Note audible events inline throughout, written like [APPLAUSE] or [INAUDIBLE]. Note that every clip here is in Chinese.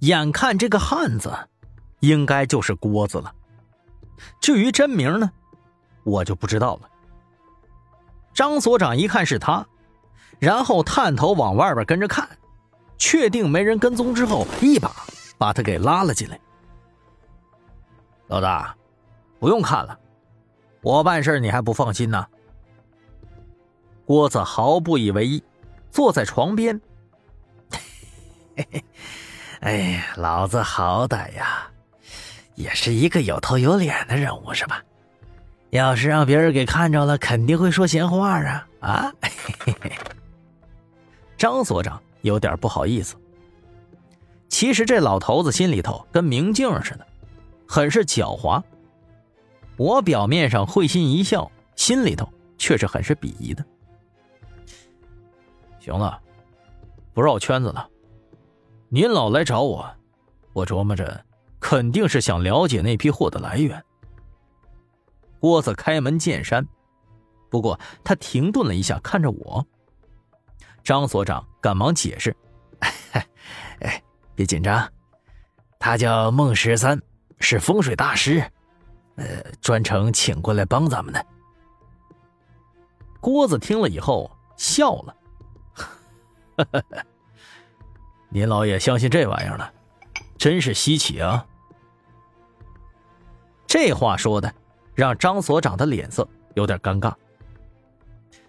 眼看这个汉子，应该就是郭子了。至于真名呢，我就不知道了。张所长一看是他，然后探头往外边跟着看，确定没人跟踪之后，一把把他给拉了进来。老大，不用看了，我办事你还不放心呢。郭子毫不以为意，坐在床边。嘿嘿，哎，老子好歹呀，也是一个有头有脸的人物，是吧？要是让别人给看着了，肯定会说闲话啊！啊，[LAUGHS] 张所长有点不好意思。其实这老头子心里头跟明镜似的，很是狡猾。我表面上会心一笑，心里头却是很是鄙夷的。行了，不绕圈子了。您老来找我，我琢磨着，肯定是想了解那批货的来源。郭子开门见山，不过他停顿了一下，看着我。张所长赶忙解释：“ [LAUGHS] 哎，别紧张，他叫孟十三，是风水大师，呃，专程请过来帮咱们的。”郭子听了以后笑了：“ [LAUGHS] 您老也相信这玩意儿了，真是稀奇啊！”这话说的。让张所长的脸色有点尴尬，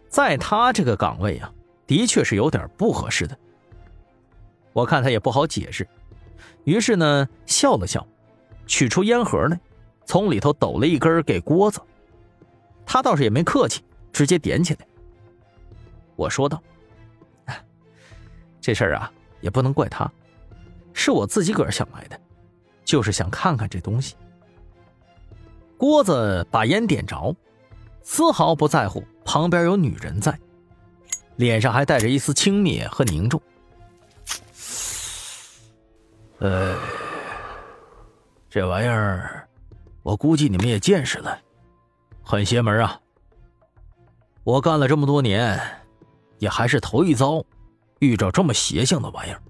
在他这个岗位啊，的确是有点不合适的。我看他也不好解释，于是呢笑了笑，取出烟盒来，从里头抖了一根给郭子。他倒是也没客气，直接点起来。我说道：“这事儿啊，也不能怪他，是我自己个儿想来的，就是想看看这东西。”郭子把烟点着，丝毫不在乎旁边有女人在，脸上还带着一丝轻蔑和凝重。呃，这玩意儿，我估计你们也见识了，很邪门啊！我干了这么多年，也还是头一遭遇着这么邪性的玩意儿。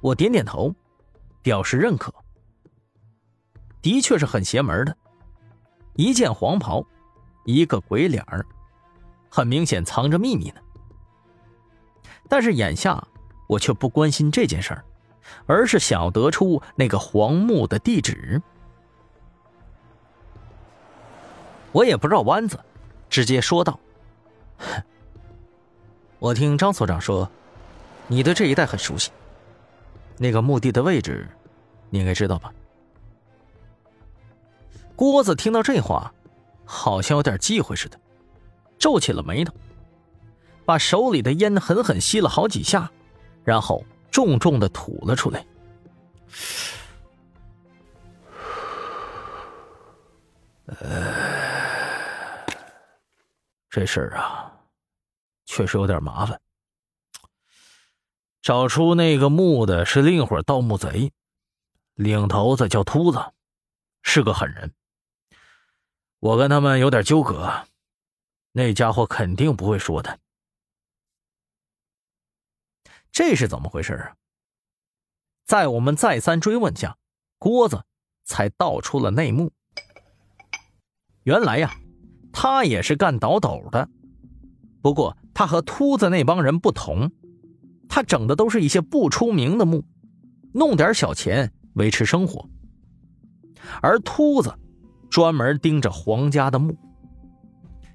我点点头，表示认可。的确是很邪门的，一件黄袍，一个鬼脸儿，很明显藏着秘密呢。但是眼下我却不关心这件事儿，而是想要得出那个黄墓的地址。我也不绕弯子，直接说道：“我听张所长说，你对这一带很熟悉，那个墓地的位置，你应该知道吧？”郭子听到这话，好像有点忌讳似的，皱起了眉头，把手里的烟狠狠吸了好几下，然后重重的吐了出来。呃，这事儿啊，确实有点麻烦。找出那个墓的是另一伙盗墓贼，领头子叫秃子，是个狠人。我跟他们有点纠葛，那家伙肯定不会说的。这是怎么回事啊？在我们再三追问下，郭子才道出了内幕。原来呀，他也是干倒斗的，不过他和秃子那帮人不同，他整的都是一些不出名的墓，弄点小钱维持生活，而秃子。专门盯着皇家的墓，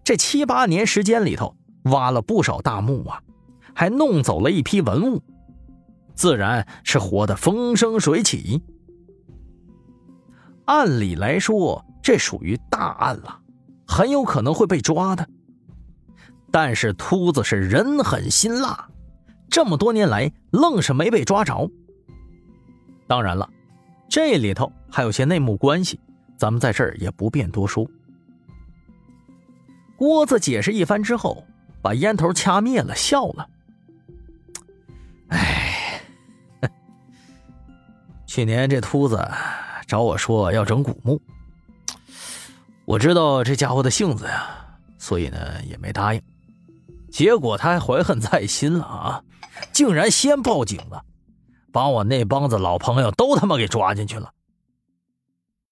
这七八年时间里头挖了不少大墓啊，还弄走了一批文物，自然是活得风生水起。按理来说，这属于大案了，很有可能会被抓的。但是秃子是人狠心辣，这么多年来愣是没被抓着。当然了，这里头还有些内幕关系。咱们在这儿也不便多说。郭子解释一番之后，把烟头掐灭了，笑了。哎，[LAUGHS] 去年这秃子找我说要整古墓，我知道这家伙的性子呀，所以呢也没答应。结果他还怀恨在心了啊，竟然先报警了，把我那帮子老朋友都他妈给抓进去了。